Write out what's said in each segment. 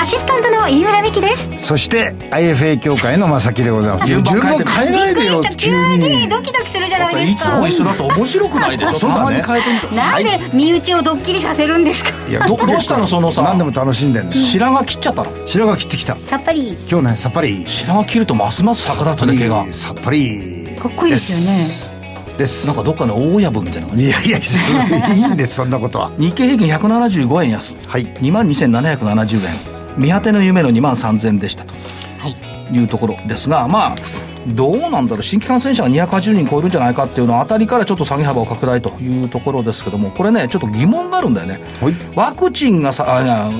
アシスタントの飯村美希です。そして IFA 協会の正木でございます。順番変えないでよ急にドキドキするじゃないですか。いつも一緒だと面白くないでしょそうだねなんで身内をドッキリさせるんですか？いやどどうしたのそのさ何でも楽しんでんです。白髪切っちゃったの？白髪切ってきた。さっぱり。今日ね、さっぱり。白髪切るとますます逆立つね毛がさっぱり。かっこいいですよね。です。なんかどっかの大親分みたいな感じいやいや、いいんです、そんなことは。日経平均175円安はい。2万2770円見果ての夢の2万3000円でしたと。はい。いうところですがまあどうなんだろう。新規感染者が280人超えるんじゃないかっていうのは当たりからちょっと下げ幅を拡大というところですけどもこれねちょっと疑問があるんだよね。はい。ワクチンがさあ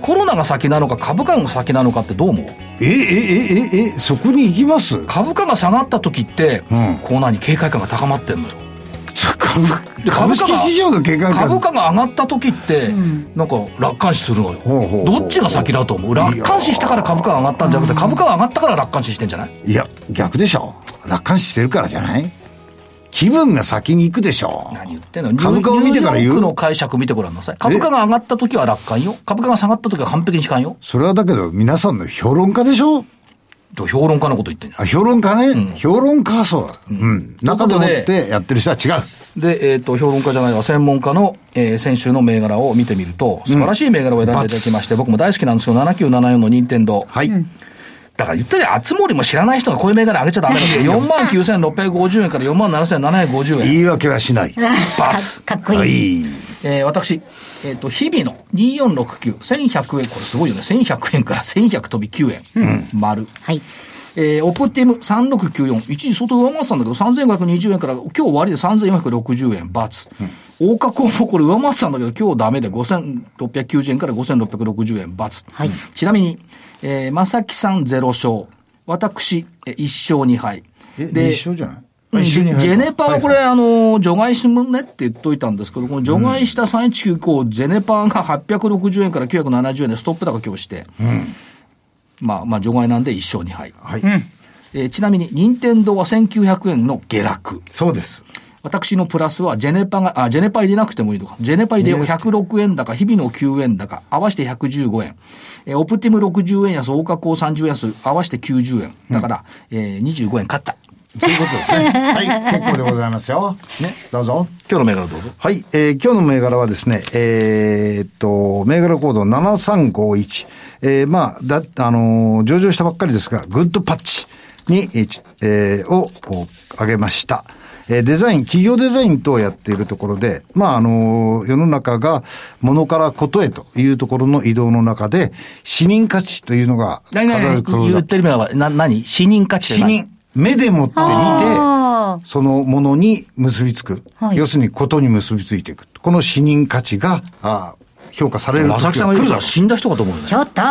コロナが先なのか株価が先なのかってどう思う？え、え、え、え、え、そこに行きます？株価が下がった時って、うん。コーナーに警戒感が高まってんのよ。そ株で株式市場の警戒感。株価が上がった時って、なんか楽観視するのよ。ほうほうほう。どっちが先だと思う？楽観視したから株価が上がったんじゃなくて株価が上がったから楽観視してんじゃない？いや、逆でしょ。楽観視してるからじゃない？気分が先に行くでしょ。何言ってんの？株価を見てから言う？ニューヨークの解釈見てごらんなさい。株価が上がった時は楽観よ。株価が下がった時は完璧に悲観よ。それはだけど、皆さんの評論家でしょと評論家のこと言ってんじゃんあ、評論家ね。評論家はそうだ。うん。中でもってやってる人は違う。で、えっ、と、評論家じゃないわ、専門家の、えー先週の銘柄を見てみると、素晴らしい銘柄を選んでいただきまして、僕も大好きなんですけど、7974の任天堂。はい。だから言ったよ、あつ森も知らない人がこういう銘柄上げちゃダメなんですよ。4万9650円から4万7750円。言い訳はしない。バツ。かっこいい。はい。えー私、えっ、と、日々の2469、1100円、これすごいよね。1100円から1100飛び9円。丸。はい。えーオプティム3694、一時相当上回ってたんだけど、3520円から、今日終わりで3460円、×。大加工もこれ上回ってたんだけど、今日ダメで5690円から5660円、×。はいちなみに、えー、正木さん0勝。私、えー1勝2敗。え、で一緒じゃない？ジェネパはこれ、あの、除外するねって言っといたんですけど、この除外した319以降、ゼネパーが860円から970円でストップ高今日して、まあ、まあ、除外なんで1勝2敗。はい。えーちなみに、任天堂は1900円の下落。そうです。私のプラスは、ジェネパが、あ、ジェネパ入れなくてもいいのか。ジェネパ入れよう106円高、日々の9円高、合わせて115円。えーオプティム60円安、大加工30円安、合わせて90円。だから、えー25円勝った。そういうことですね。はい。結構でございますよ。ね。どうぞ。今日の銘柄どうぞ。はい。えー今日の銘柄はですね、えーっと、銘柄コード7351。えーまあ、だ、あのー上場したばっかりですが、グッドパッチに、えーを、お上げました。えーデザイン、企業デザイン等をやっているところで、まあ、あのー世の中が物からことへというところの移動の中で、視認価値というのが、何々必ず言ってる銘柄は、な、何？死人価値って視何認。目でもって見て、あそのものに結びつく。はい要するにことに結びついていく。この視認価値が、あ評価される正木さんが言うから死んだ人かと思うよねーち。ょっと。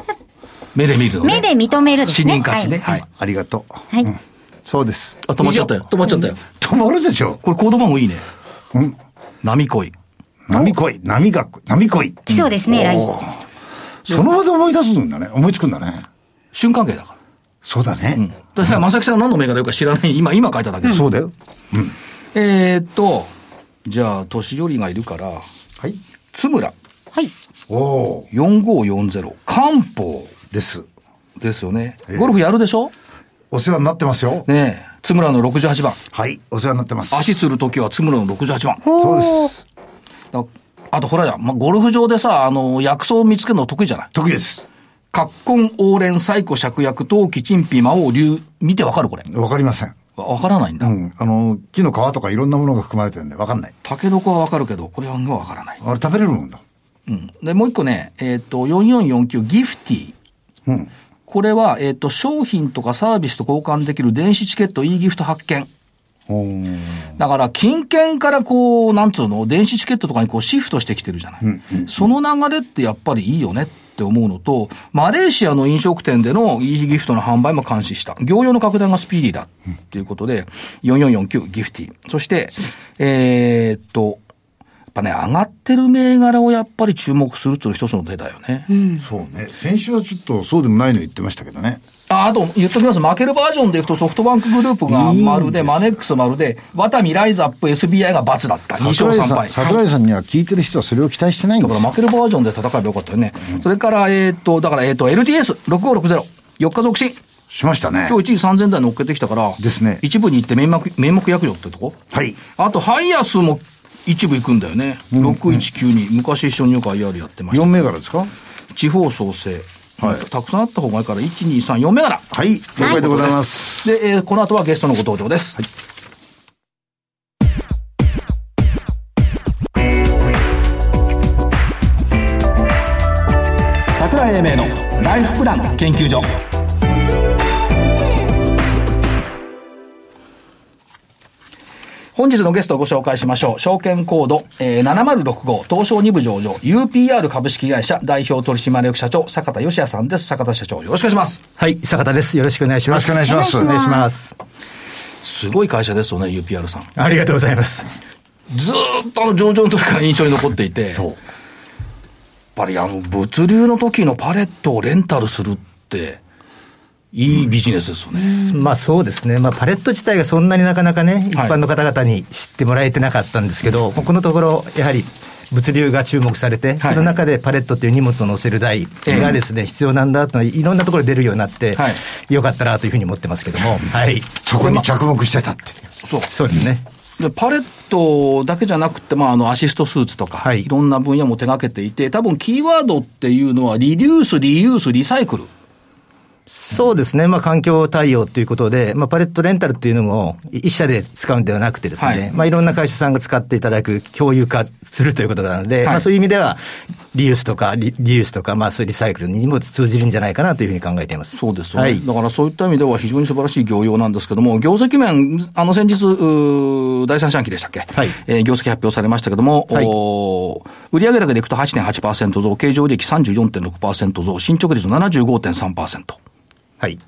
目で見るの、ね。目で認めるです死ね。人価値ね。はい。ありがとう。はい。うんそうです。あ、止まっちゃったよ。止まっちゃったよ。止まるでしょ。これコード番号いいね。うん。波恋。波恋、波が、波恋。来そうですね、来おーその場で思い出すんだね。思いつくんだね。瞬間系だから。そうだね。だから正木さんが何の銘柄言うか知らない。今、今書いただけです。そうだよ。えーっと、じゃあ、年寄りがいるから、はい。津村はい。おお4540、漢方です。ですよね。ゴルフやるでしょ？お世話になってますよ。ねえ。津村の68番。はい。お世話になってます。足つるときは津村の68番。そうです。だあとほらや、まあ、ゴルフ場でさ、あの、薬草を見つけるの得意じゃない？得意です。葛根、黄連、細古、芍薬、陶器、陳皮、魔王、竜、見てわかるこれ？わかりません。わわからないんだ。うん。あの、木の皮とかいろんなものが含まれてるんで、わかんない。タケノコはわかるけど、これはわからない。あれ食べれるもんだ。うん。で、もう一個ね、えっ、と、4449ギフティ。うん。これは、えっ、と、商品とかサービスと交換できる電子チケット e ギフト発見。だから、金券からこう、なんつうの、電子チケットとかにこうシフトしてきてるじゃない。その流れってやっぱりいいよねっって思うのと、マレーシアの飲食店での e ギフトの販売も監視した。業用の拡大がスピーディーだっていうことで、4449ギフティ。そして、えーっと、やっぱね、上がってる銘柄をやっぱり注目するっていうのが一つの手だよね。そうね。先週はちょっとそうでもないの言ってましたけどね。ああと言っときます。負けるバージョンでいくとソフトバンクグループが丸で、いいんですマネックス丸で、ワタミ、ライズアップ、SBI が×だった。2勝3敗。桜井さん、には聞いてる人はそれを期待してないんだですよ。から負けるバージョンで戦えばよかったよね。それから、えーっと、だから、えーっと、LTS6560、4日続進。しましたね。今日一時3000台乗っけてきたから、ですね一部に行って名目、名目役場ってとこはい。あと、ハイヤスも一部行くんだよね。6192。昔一緒によく IR やってまし4た。銘柄ですか？地方創生。はいたくさんあった方がいいから、1、2、3、4銘柄。はい。了解でございます。で、えーこの後はゲストのご登場です。桜井英明のライフプラン研究所。本日のゲストをご紹介しましょう。証券コード、えー、7065東証2部上場 UPR 株式会社代表取締役社長坂田義也さんです。坂田社長よろしくお願いします。はい、坂田です。よろしくお願いします。よろしくお願いしますお願いします。すごい会社ですよね、UPR さん。ありがとうございます。ずーっとあの上場の時から印象に残っていて、やっぱりあの物流の時のパレットをレンタルするって、いいビジネスですよね。まあそうですね。まあパレット自体がそんなになかなかね、一はい般の方々に知ってもらえてなかったんですけど、このところ、やはり、物流が注目されて、はいその中でパレットっていう荷物を載せる台がですね、必要なんだというのはいろんなところで出るようになって、はいよかったなというふうに思ってますけども、はい。そこに着目してたって。そう。そうですね。でパレットだけじゃなくて、まあ、あの、アシストスーツとか、はいいろんな分野も手掛けていて、多分キーワードっていうのは、リデュース、リユース、リサイクル。そうですね、まあ、環境対応ということで、まあ、パレットレンタルっていうのも、一社で使うんではなくてですね、はい。いまあ、いろんな会社さんが使っていただく、共有化するということなので、はい。まあ、そういう意味では、リユースとかリ、リユースとか、まあ、そういうリサイクルにも通じるんじゃないかなというふうに考えています。そうですよね。はい。だからそういった意味では非常に素晴らしい業用なんですけども、業績面、あの先日、第三四半期でしたっけ？はい。えー業績発表されましたけども、はい。売上高でいくと8.8%増、経常利益34.6%増、進捗率75.3%。はい。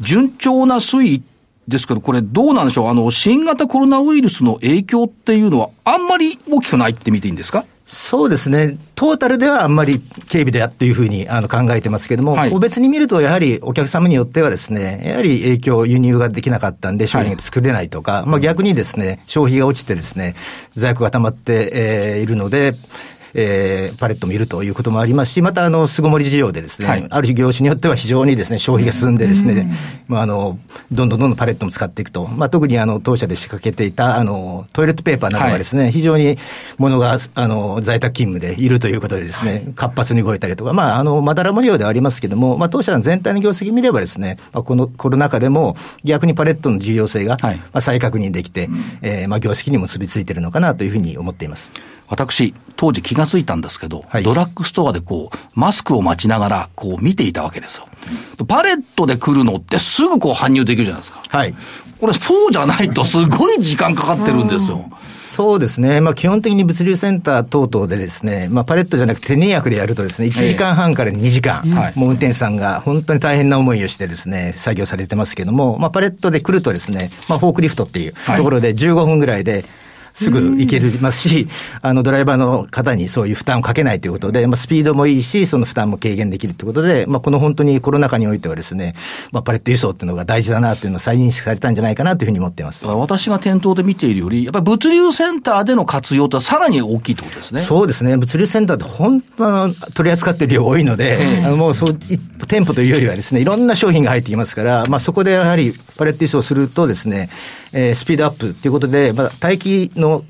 順調な推移ですけど、これどうなんでしょう？あの、新型コロナウイルスの影響っていうのはあんまり大きくないって見ていいんですか？そうですね、トータルではあんまり軽微であというふうにあの考えてますけども、はい。個別に見ると、やはりお客様によってはですね、やはり影響、輸入ができなかったんで、商品が作れないとか、まあ逆にですね、消費が落ちてですね、在庫が溜まって、えーいるので、えーパレットもいるということもありますし、また、あの、巣ごもり事情でですね、はい。ある業種によっては非常にですね、消費が進んでですね、まあ、あの、どんどんどんどんパレットも使っていくと。まあ、特にあの、当社で仕掛けていた、あの、トイレットペーパーなどがですね、非常に物が、あの、在宅勤務でいるということでですね、活発に動いたりとか、まあ、あの、まだら模様ではありますけども、まあ、当社の全体の業績見ればですね、まあ、このコロナ禍でも逆にパレットの重要性が、はい。まあ、再確認できて、えーまあ、業績にも結びついているのかなというふうに思っています。私、当時気がついたんですけど、はいドラッグストアでこう、マスクを待ちながら、こう見ていたわけですよ。パレットで来るのってすぐこう搬入できるじゃないですか。はい。これ、そうじゃないとすごい時間かかってるんですよ。そうですね。まあ基本的に物流センター等々でですね、まあパレットじゃなくて手荷役でやるとですね、1時間半から2時間、はいもう運転手さんが本当に大変な思いをしてですね、作業されてますけども、まあパレットで来るとですね、まあフォークリフトっていうはいところで15分ぐらいで、すぐ行けますし、あの、ドライバーの方にそういう負担をかけないということで、まあ、スピードもいいし、その負担も軽減できるということで、まあ、この本当にコロナ禍においてはですね、まあ、パレット輸送っていうのが大事だなというのを再認識されたんじゃないかなというふうに思っています私が店頭で見ているより、やっぱり物流センターでの活用ってさらに大きいってことですね。そうですね。物流センターって本当あの取り扱ってる量多いので、ええあのもうそう、い店舗というよりはですね、いろんな商品が入ってきますから、まあそこでやはりパレット輸送するとですね、えースピードアップということで、まあ待機の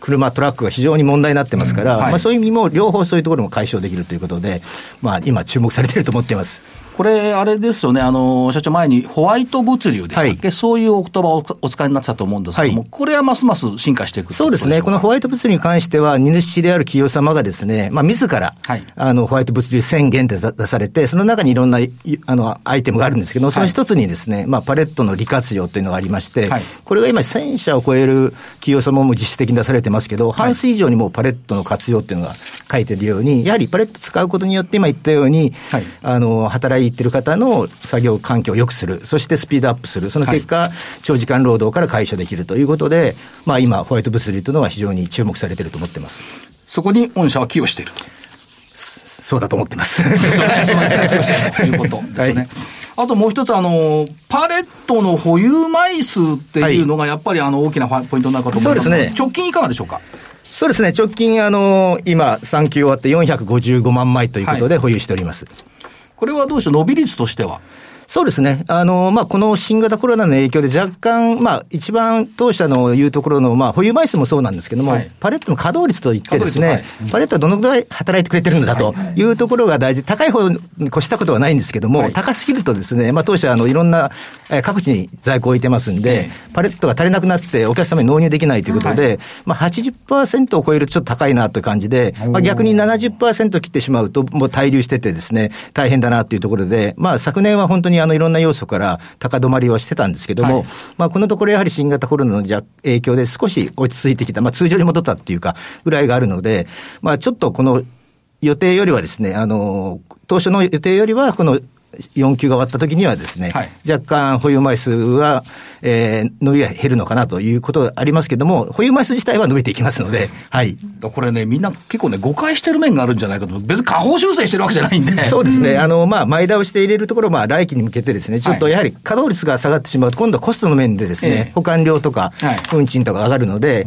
車、トラックが非常に問題になってますから、はいまあそういう意味も両方そういうところも解消できるということで、まあ今注目されていると思っています。ここれ、あれですよね、あの、社長前にホワイト物流でしたっけ、はい。そういうお言葉をお使いになってたと思うんですけども、はい。これはますます進化していくそうですね。このホワイト物流に関しては、荷主である企業様がですね、まあ、自ら、はい。あの、ホワイト物流宣言で出されて、その中にいろんな、いあの、アイテムがあるんですけど、その一つにですね、まあ、パレットの利活用というのがありまして、はい。これが今1000社を超える企業様も実質的に出されてますけど、半数以上にもうパレットの活用っていうのが書いてるように、やはりパレット使うことによって、今言ったように、はい。あの、働いてる方の作業環境を良くする、そしてスピードアップする、その結果、長時間労働から解消できるということで、まあ今、ホワイト物流というのは非常に注目されていると思ってます。そこに御社は寄与している。そうだと思ってます。その寄与しているということですね。はいあともう一つ、あの、パレットの保有枚数っていうのが、やっぱりあの、大きなポイントになるかと思いますがそうですね直近いかがでしょうか？そうですね、直近、あの、今、3級終わって455万枚ということで保有しております。これはどうでしょう伸び率としては。そうですね。あの、まあ、この新型コロナの影響で若干、まあ、一番当社の言うところの、まあ、保有枚数もそうなんですけども、はい。パレットの稼働率といってですね、稼働パレットはどのぐらい働いてくれてるんだというところが大事。高い方に越したことはないんですけども、はい。高すぎるとですね、まあ、当社、あの、いろんな、えー各地に在庫を置いてますんで、パレットが足りなくなってお客様に納入できないということで、まあ、80%を超えるとちょっと高いなという感じで、まあ、逆に70%切ってしまうと、もう滞留しててですね、大変だなというところで、まあ、昨年は本当にあの、いろんな要素から高止まりはしてたんですけども、はい。まあ、このところやはり新型コロナの影響で少し落ち着いてきた、まあ、通常に戻ったっていうか、ぐらいがあるので、まあ、ちょっとこの予定よりはですね、あの、当初の予定よりは、この4級が終わった時にはですね、はい若干保有枚数は、えー伸びが減るのかなということがありますけれども、保有枚数自体は伸びていきますので、はい。これね、みんな結構ね、誤解してる面があるんじゃないかと。別に下方修正してるわけじゃないんで。そうですね。あの、まあ、前倒して入れるところ、まあ、来期に向けてですね、ちょっとやはり稼働率が下がってしまうと、今度はコストの面でですね、ええ保管料とか、運賃とか上がるので、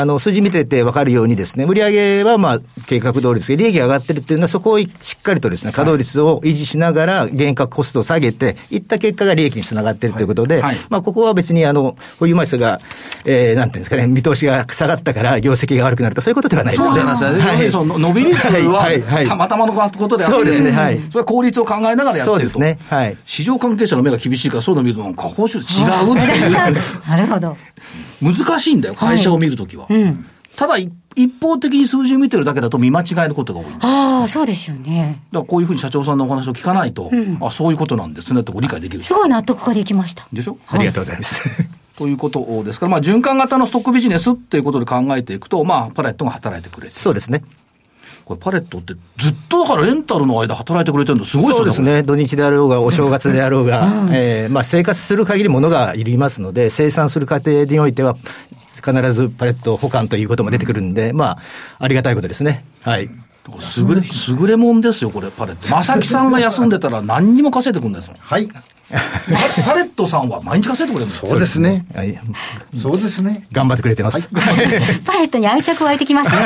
あの、数字見てて分かるようにですね、売上はまあ、計画通りですけど、利益が上がってるっていうのは、そこをしっかりとですね、稼働率を維持しながら、原価コストを下げて、いった結果が利益につながってるということで、はいはいまあ、ここは別に、あの、保有枚数が、えー、なんていうんですかね、見通しが下がったから、業績が悪くなると、そういうことではないですそうじゃないですか。要するにその伸び率はいはいはは、いたまたまのことであって、そうですねはいそれは効率を考えながらやってると。そうですね。はい。市場関係者の目が厳しいから、そういうの見ると、下方修正違うっていう。なるほど。難しいんだよ、会社を見るときは。うん。ただ、い一方的に数字を見てるだけだと見間違えることが多い。だかああ、そうですよね。らこういうふうに社長さんのお話を聞かないと、あ、そういうことなんですねってご理解できる。すごい納得ができました。でしょ？ありがとうございます。ということですから、まあ、循環型のストックビジネスっていうことで考えていくと、まあ、パレットが働いてくれて。そうですね。これパレットってずっとだからレンタルの間働いてくれてるのすごいですよね。そうですね。土日であろうが、お正月であろうが、えーまあ生活する限り物がいりますので、生産する過程においては、必ずパレット保管ということも出てくるんで、まあ、ありがたいことですね。はい。優れ、優れもんですよ、これ、パレット。正木さんが休んでたら何にも稼いでくるんですもん。はい。パパレットさんは毎日稼いでくれるんですよ。そうですね。はい。そうですね。頑張ってくれてます。パレットに愛着湧いてきますね。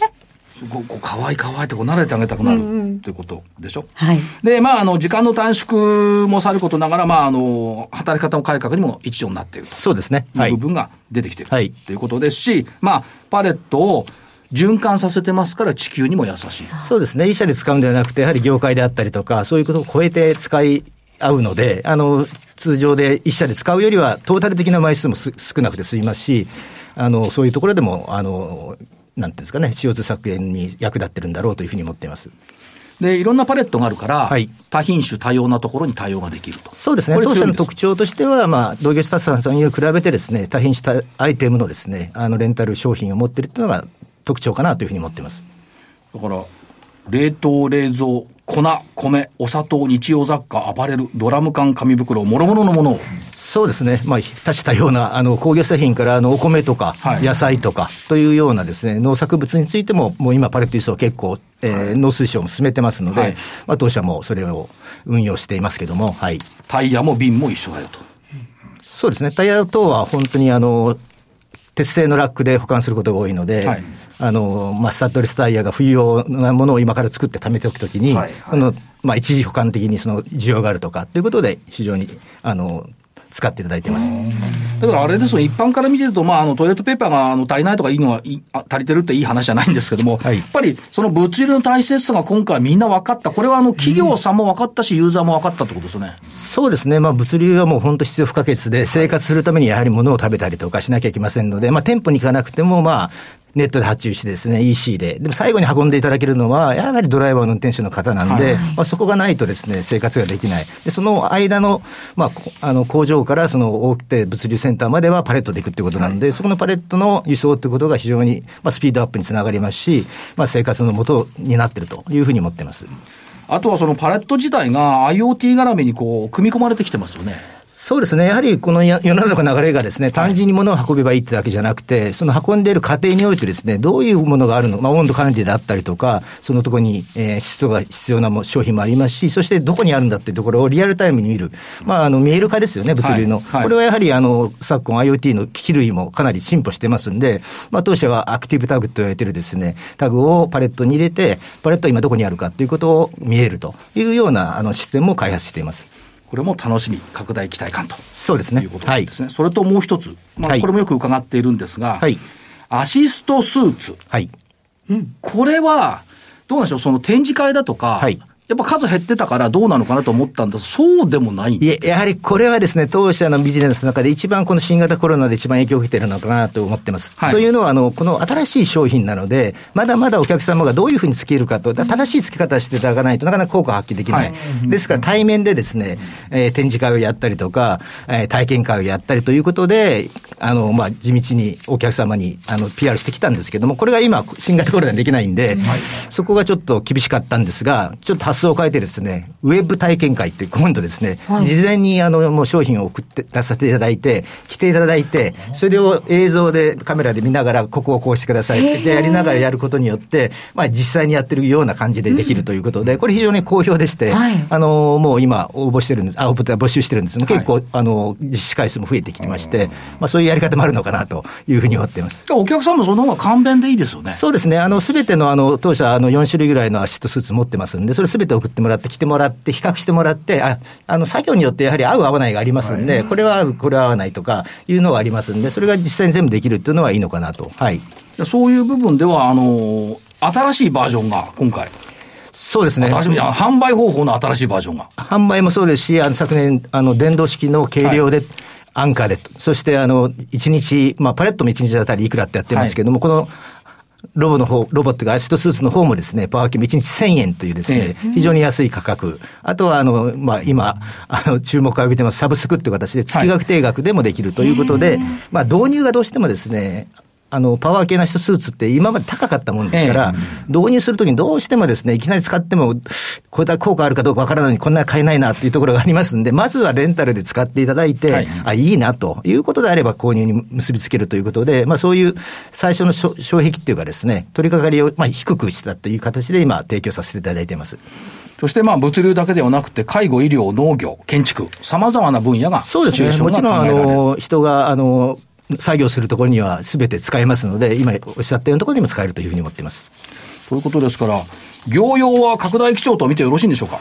こうこう可愛い可愛いってこう慣れてあげたくなるっていうことでしょ？はい。で、まあ、あの、時間の短縮もさることながら、まあ、あの、働き方の改革にも一助になっていると。そうですね。はいいう部。分が出てきている、はいということですし、まあ、パレットを循環させてますから地球にも優しい。そうですね。一社で使うんではなくて、やはり業界であったりとか、そういうことを超えて使い合うので、あの、通常で一社で使うよりは、トータル的な枚数もす少なくて済みますし、あの、そういうところでも、あの、なんていうんですかね、CO2 削減に役立ってるんだろうというふうに思っています。で、いろんなパレットがあるから、はい多品種多様なところに対応ができると。そうですね。当社の特徴としては、まあ、同業スタッフさんに比べてですね、多品種多アイテムのですね、あの、レンタル商品を持っているというのが特徴かなというふうに思っています。だから、冷凍、冷蔵、粉、米、お砂糖、日用雑貨、アパレル、ドラム缶、紙袋、諸々のものを。そうですね。まあ、多種多様な、あの、工業製品から、あの、お米とかはい、野菜とか、というようなですね、農作物についても、もう今、パレット輸送結構、えー農水省も進めてますので、はいまあ、当社もそれを運用していますけども、はい。タイヤも瓶も一緒だよと。そうですね。タイヤ等は本当に、あの、鉄製のラックで保管することが多いので、はいあの、まあ、スタッドレスタイヤが冬用なものを今から作って貯めておくときに、はいはいこの、まあ、一時保管的にその需要があるとかということで、非常に、あの、使っていただいてます。だからあれですよ、一般から見てると、まあ、あの、トイレットペーパーが、あの、足りないとかいいのは、いあ足りてるっていい話じゃないんですけども、はいやっぱり、その物流の大切さが今回みんな分かった。これは、あの、企業さんも分かったし、ユーザーも分かったってことですよね。そうですね、まあ、物流はもう本当必要不可欠で、生活するためにやはり物を食べたりとかしなきゃいけませんので、まあ、店舗に行かなくても、まあ、ネットで発注してですね、EC で。でも最後に運んでいただけるのは、やはりドライバーの運転手の方なんで、まあ、そこがないとですね、生活ができない。で、その間の、まあ、こあの、工場からその大手物流センターまではパレットで行くってことなんで、そこのパレットの輸送ってことが非常に、まあ、スピードアップにつながりますし、まあ、生活の元になっているというふうに思ってます。あとはそのパレット自体が IoT 絡みにこう、組み込まれてきてますよね。そうですね。やはりこのや世の中の流れがですね、単純に物を運べばいいってだけじゃなくて、その運んでいる過程においてですね、どういうものがあるのまあ温度管理であったりとか、そのところに、えー湿度が必要なも商品もありますし、そしてどこにあるんだっていうところをリアルタイムに見る。まあ、あの、見える化ですよね、物流の。はいはいこれはやはり、あの、昨今 IoT の機器類もかなり進歩してますんで、まあ、当社はアクティブタグと言われてるですね、タグをパレットに入れて、パレットは今どこにあるかということを見えるというような、あの、システムも開発しています。これも楽しみ、拡大期待感と。そうですねいうことなんですね。それともう一つ、まあ、はいこれもよく伺っているんですが、はいアシストスーツ。はい。これは、どうなんでしょう、その展示会だとか、はいやっぱ数減ってたからどうなのかなと思ったんですそうでもないんいえ、やはりこれはですね、当社のビジネスの中で一番この新型コロナで一番影響を受けているのかなと思ってます。はい。というのは、あの、この新しい商品なので、まだまだお客様がどういうふうにつけるかと、だ正しい付け方をしていただかないとなかなか効果を発揮できない。はですから対面でですね、えー展示会をやったりとか、えー体験会をやったりということで、あの、まあ、地道にお客様に、あの、PR してきたんですけども、これが今、新型コロナでできないんで、そこがちょっと厳しかったんですが、ちょっと発想を変えてですね、ウェブ体験会って今度ですね、はい。事前にあの、もう商品を送って出させていただいて、来ていただいて、それを映像でカメラで見ながら、ここをこうしてくださいってやりながらやることによって、まあ実際にやってるような感じでできるということで、これ非常に好評でして、はい。あの、もう今応募してるんです、あ、応募募集してるんです結構、あの、実施回数も増えてきてまして、まあそういうやり方もあるのかなというふうに思っています。お客さんもその方が簡便でいいですよね。そうですね。あの、すべての、あの、当社、あの、4種類ぐらいのアシストスーツ持ってますんで、それすべて送ってもらって、来てもらって、比較してもらって、あ、あの、作業によってやはり合う合わないがありますんで、これは合う、これは合わないとか、いうのがありますんで、それが実際に全部できるっていうのはいいのかなと。はい。そういう部分では、あの、新しいバージョンが今回、そうですね。販売方法の新しいバージョンが。販売もそうですし、あの昨年、あの電動式の軽量で、アンカーで、そしてあの1日、まあ、パレットも1日だったりいくらってやってますけども、このロボの方、ロボっていうかアシストスーツの方もですね、パワーキも1日1000円というですね、非常に安い価格。あとは、あの、まあ、今、あの、注目を浴びてますサブスクっていう形で月額定額でもできるということで、まあ、導入がどうしてもですね、あの、パワー系なスーツって今まで高かったもんですから、導入するときにどうしてもですね、いきなり使っても、これだけ効果あるかどうかわからないのにこんな買えないなっていうところがありますんで、まずはレンタルで使っていただいて、はいあ、いいなということであれば購入に結びつけるということで、まあそういう最初の障障壁っていうかですね、取り掛かりをまあ低くしたという形で今提供させていただいています。そしてまあ物流だけではなくて、介護、医療、農業、建築、様々な分野が、そうですね。もちろん、あの、人が、あの、作業するところには全て使えますので、今おっしゃったようなところにも使えるというふうに思っています。ということですから、業用は拡大基調と見てよろしいんでしょうか？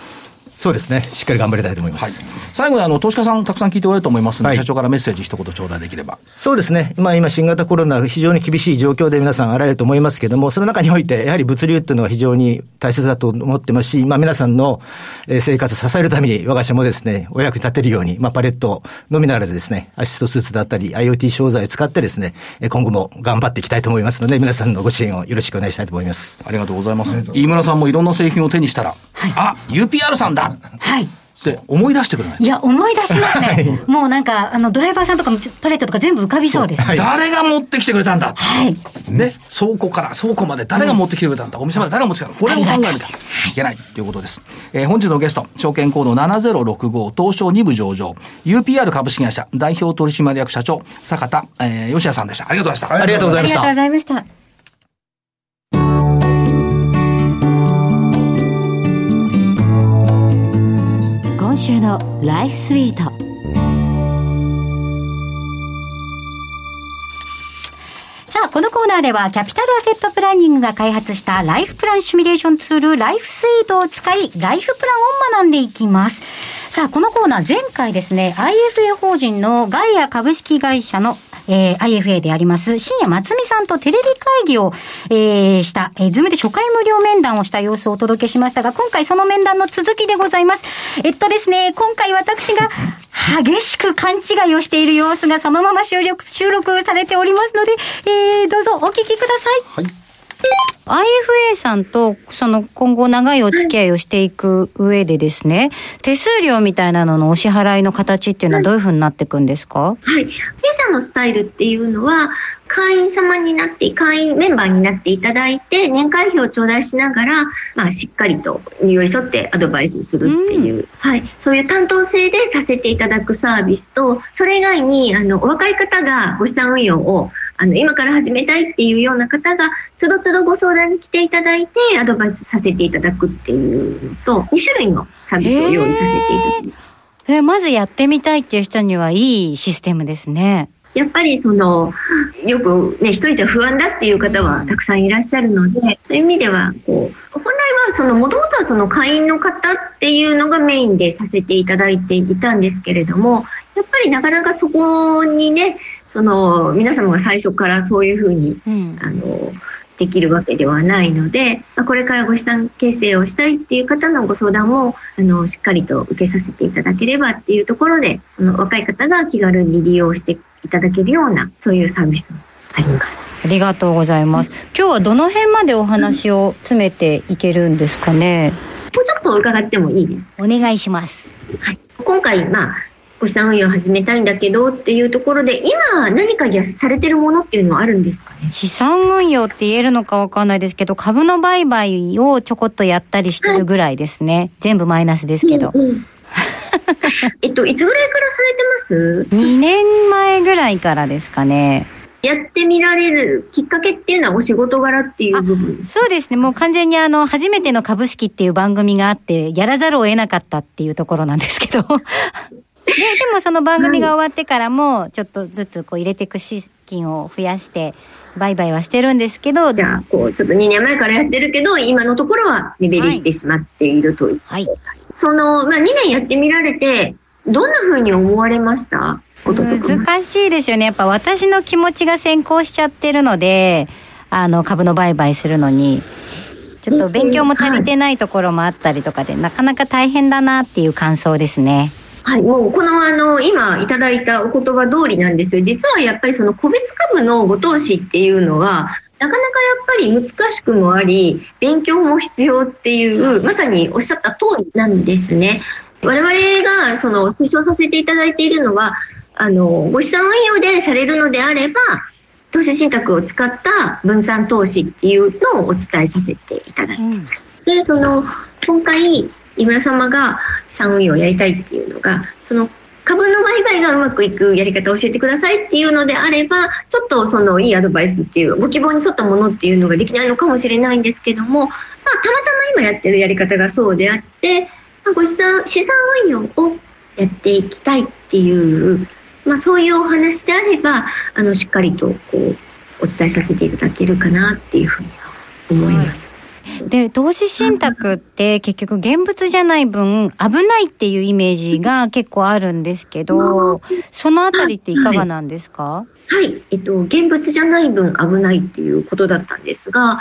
そうですね。しっかり頑張りたいと思います。はい。最後にあの、投資家さんたくさん聞いておられると思いますので、はい社長からメッセージ一言頂戴できれば。そうですね。まあ今新型コロナ非常に厳しい状況で皆さんあられると思いますけれども、その中においてやはり物流っていうのは非常に大切だと思ってますし、まあ皆さんのえー生活を支えるために我が社もですね、お役に立てるように、まあパレットのみならずですね、アシストスーツだったり IoT 商材を使ってですね、えー今後も頑張っていきたいと思いますので、皆さんのご支援をよろしくお願いしたいと思います。ありがとうございます。飯村さんもいろんな製品を手にしたら、あ、UPR さんだはい。って思い出してくれないい。や、思い出しますね。もうなんか、あの、ドライバーさんとかもパレットとか全部浮かびそうです。はい。誰が持ってきてくれたんだね、倉庫から倉庫まで誰が持ってきてくれたんだ、お店まで誰が持ってきたんだこれを考えなきゃいけないということです。えー本日のゲスト、証券コード7065東証2部上場、UPR 株式会社代表取締役社長、坂田、えー吉谷さんでした。ありがとうございました。ありがとうございましたありがとうございました。週のライフスイートさあ、このコーナーでは、キャピタルアセットプランニングが開発したライフプランシミュレーションツール、ライフスイートを使い、ライフプランを学んでいきます。ささあ、このコーナー前回ですね、IFA 法人のガイア株式会社のえー、IFA であります、深夜松美さんとテレビ会議を、えー、した、えー、ズームで初回無料面談をした様子をお届けしましたが、今回その面談の続きでございます。えっとですね、今回私が激しく勘違いをしている様子がそのまま収録、収録されておりますので、えー、どうぞお聞きください。はい。IFA さんと、その今後長いお付き合いをしていく上でですね、手数料みたいなののお支払いの形っていうのはどういうふうになっていくんですか？はい。弊社のスタイルっていうのは、会員様になって、会員メンバーになっていただいて、年会費を頂戴しながら、まあ、しっかりと寄り添ってアドバイスするっていう、うん、はい、そういう担当制でさせていただくサービスと、それ以外に、あの、お若い方がご資産運用をあの、今から始めたいっていうような方が、つどつどご相談に来ていただいて、アドバイスさせていただくっていうのと、2種類のサービスを用意させていただきます。それまずやってみたいっていう人にはいいシステムですね。やっぱりその、よくね、一人じゃ不安だっていう方はたくさんいらっしゃるので、そういう意味では、こう、本来はその、もともとはその会員の方っていうのがメインでさせていただいていたんですけれども、やっぱりなかなかそこにね、その皆様が最初からそういうふうに、ん、あのできるわけではないので、まあ、これからご資産形成をしたいっていう方のご相談もあのしっかりと受けさせていただければっていうところであの若い方が気軽に利用していただけるようなそういうサービスもあります。ありがとうございます。今日はどの辺までお話を詰めていけるんですかね？もうちょっと伺ってもいいですお願いします。はい。今回、まあ、ご資産運用を始めたいんだけどっていうところで、今何かされてるものっていうのはあるんですかね？資産運用って言えるのかわかんないですけど、株の売買をちょこっとやったりしてるぐらいですね。はい、全部マイナスですけど。うんうんえっと、いつぐらいからされてます ?2 年前ぐらいからですかね。やってみられるきっかけっていうのはお仕事柄っていう部分そうですね。もう完全にあの、初めての株式っていう番組があって、やらざるを得なかったっていうところなんですけど。で、でもその番組が終わってからも、ちょっとずつこう入れていく資金を増やして、売買はしてるんですけど。じゃあ、こう、ちょっと2年前からやってるけど、今のところは目減りしてしまっているという。はい。その、まあ、2年やってみられて、どんなふうに思われました？難しいですよね。やっぱ私の気持ちが先行しちゃってるので、あの、株の売買するのに。ちょっと勉強も足りてないところもあったりとかで、なかなか大変だなっていう感想ですね。はい、もうこのあの今いただいたお言葉通りなんですよ。実はやっぱりその個別株のご投資っていうのは、なかなかやっぱり難しくもあり、勉強も必要っていう、まさにおっしゃった通りなんですね。我々がその推奨させていただいているのは、あの、ご資産運用でされるのであれば、投資信託を使った分散投資っていうのをお伝えさせていただいてます。うん、で、その、今回、井村様が資産運用をやりたいっていうのが、その株の売買がうまくいくやり方を教えてくださいっていうのであれば、ちょっとそのいいアドバイスっていう、ご希望に沿ったものっていうのができないのかもしれないんですけども、まあ、たまたま今やってるやり方がそうであって、まあ、ご資産、資産運用をやっていきたいっていう、まあ、そういうお話であれば、あの、しっかりとこう、お伝えさせていただけるかなっていうふうに思います。で、投資信託って結局現物じゃない分危ないっていうイメージが結構あるんですけど、そのあたりっていかがなんですか、はい、えっと、現物じゃない分危ないっていうことだったんですが、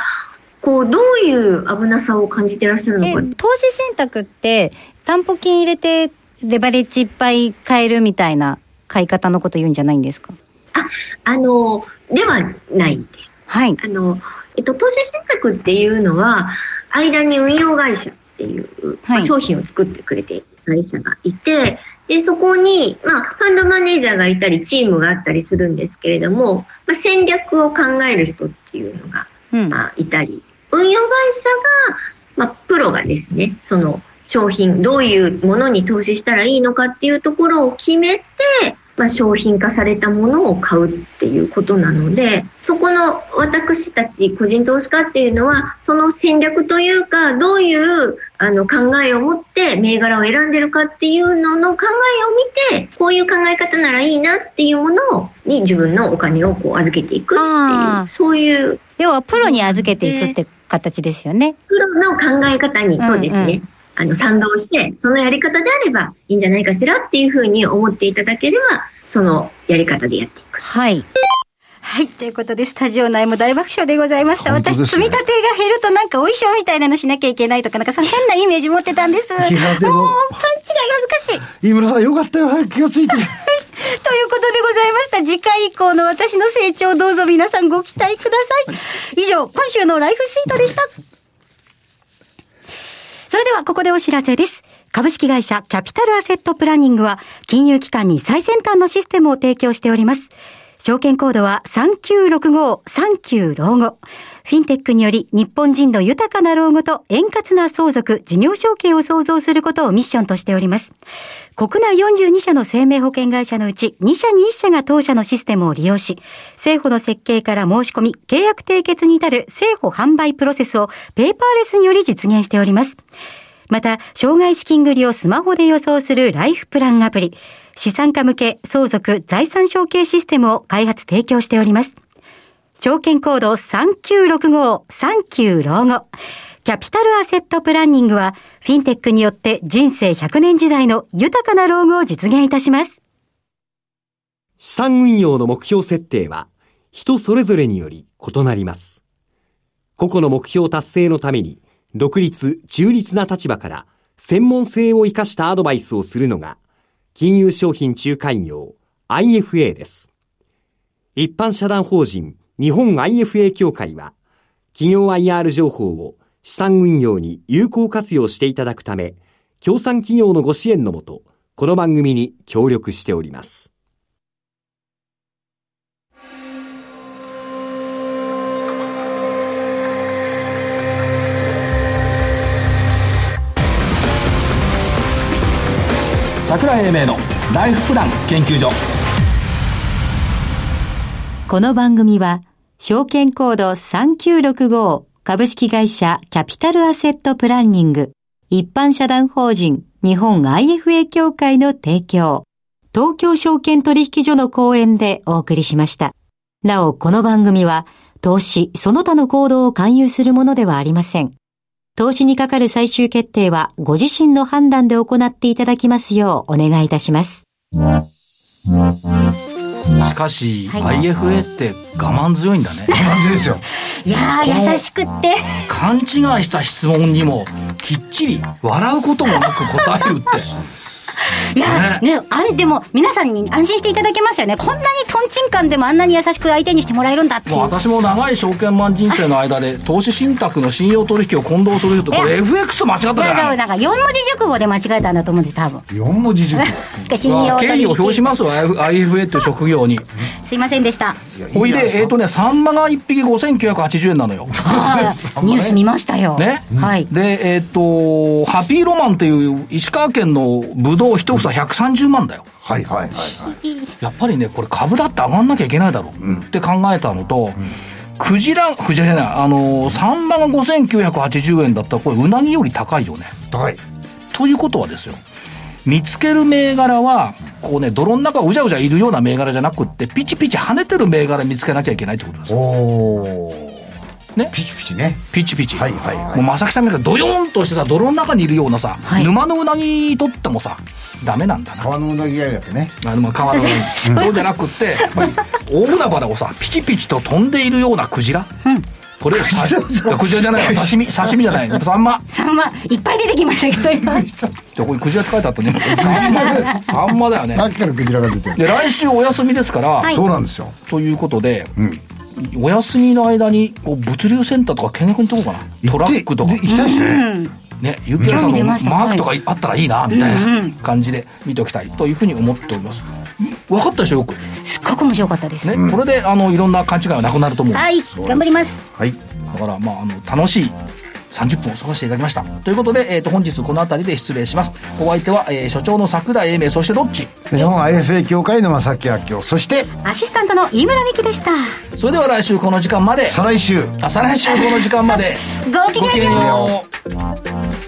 こう、どういう危なさを感じてらっしゃるのか投資信託って、担保金入れて、レバレッジいっぱい買えるみたいな買い方のこと言うんじゃないんですか？あ、あの、ではないです。はい。あの、えっと、投資信託っていうのは、間に運用会社っていう、はい、商品を作ってくれている会社がいて、で、そこに、まあ、ファンドマネージャーがいたり、チームがあったりするんですけれども、まあ、戦略を考える人っていうのが、うん、まあ、いたり、運用会社が、まあ、プロがですね、その商品、どういうものに投資したらいいのかっていうところを決めて、まあ、商品化されたものを買うっていうことなので、そこの私たち個人投資家っていうのは、その戦略というか、どういうあの考えを持って銘柄を選んでるかっていうのの考えを見て、こういう考え方ならいいなっていうものに自分のお金をこう預けていくっていう、そういう。要はプロに預けていくって形ですよね。プロの考え方に、そうですね。うんうんあの、賛同して、そのやり方であればいいんじゃないかしらっていうふうに思っていただければ、そのやり方でやっていく。はい。はい。ということで、スタジオ内も大爆笑でございました。ね積み立てが減るとなんかお衣装みたいなのしなきゃいけないとか、なんかその変なイメージ持ってたんです。いやでももう、勘違い恥ずかしい。飯村さんよかったよ、早く気がついて。ということでございました。次回以降の私の成長どうぞ皆さんご期待ください。以上、今週のライフスイートでした。それではここでお知らせです。株式会社キャピタルアセットプランニングは金融機関に最先端のシステムを提供しております。証券コードは3965、39老後。フィンテックにより日本人の豊かな老後と円滑な相続、事業承継を創造することをミッションとしております。国内42社の生命保険会社のうち2社に1社が当社のシステムを利用し、政府の設計から申し込み、契約締結に至る政府販売プロセスをペーパーレスにより実現しております。また、障害資金繰りをスマホで予想するライフプランアプリ、資産家向け相続財産承継システムを開発提供しております。証券コード3965、39老後。キャピタルアセットプランニングは、フィンテックによって人生100年時代の豊かな老後を実現いたします。資産運用の目標設定は人それぞれにより異なります。個々の目標達成のために独立、中立な立場から専門性を生かしたアドバイスをするのが金融商品仲介業 IFA です。一般社団法人日本 IFA 協会は企業 IR 情報を資産運用に有効活用していただくため、協賛企業のご支援のもと、この番組に協力しております。桜井英明のライフプラン研究所この番組は、証券コード3965株式会社キャピタルアセットプランニング一般社団法人日本 IFA 協会の提供、東京証券取引所の講演でお送りしました。なお、この番組は、投資、その他の行動を勧誘するものではありません。投資にかかる最終決定は、ご自身の判断で行っていただきますようお願いいたします。しかし、はい。IFA って我慢強いんだね。感じですよ。いやー、優しくって。勘違いした質問にもきっちり笑うこともなく答えるっていやー、ね、あん、でも、皆さんに安心していただけますよね。こんなにトンチンカンでもあんなに優しく相手にしてもらえるんだって私も長い証券マン人生の間で投資信託の信用取引を混同する人これ FX と間違ったじゃない。だからなんか4文字熟語で間違えたんだと思うんです、多分。四文字熟語。信用取引。を表しますわ IFA っていう職業にすいませんでした。ほいでえっ、とねサンマが1匹5980円なのよはい ニュース見ましたよ。ねはい。でえっ、とハピーロマンっていう石川県のブドウ一房130万だよはいはいはいはい。やっぱりねこれ株だって上がんなきゃいけないだろうって考えたのと、クジラクジラじゃないあのサンマが5980円だったらこれうなぎより高いよね高い。ということはですよ見つける銘柄はこうね泥の中をうじゃうじゃいるような銘柄じゃなくってピチピチ跳ねてる銘柄見つけなきゃいけないってことです。よおー。ね？ピチピチね。ピチピチ、はいはいはい。もう正木さんみたいなドヨーンとしてさ泥の中にいるようなさ、はい。沼のうなぎ取ってもさダメなんだな。川のうなぎがいだけね。あのまあ変わらない そうじゃなくってやっぱり大海原をさピチピチと飛んでいるようなクジラ、これクジラじゃない。わ刺身刺身じゃない。サンマ。3万、いっぱい出てきましたけど、今。でここにクジラって書いてあったね。サンマサンマだよね。さっきからクジラが出てる。で来週お休みですから、い。そうなんですよ。ということで、お休みの間にこう物流センターとか見学に行こうかな。トラックとか。行って行きたいですね。ね、ユピアさんのマークとかあったらいいなみたいな感じで見ておきたいというふうに思っております分かったでしょよくすっごく面白かったです。ね、これであのいろんな勘違いはなくなると思う、はい、頑張ります。はい。だからまああの楽しい30分を過ごしていただきました。ということで、えー、と本日この辺りで失礼します。お相手は、えー所長の桜井英明そしてどっち？日本 IFA 協会の正木明夫。そして、アシスタントの飯村美希でした。それでは来週この時間まで。再来週。あ再来週この時間まで。ごきげんよう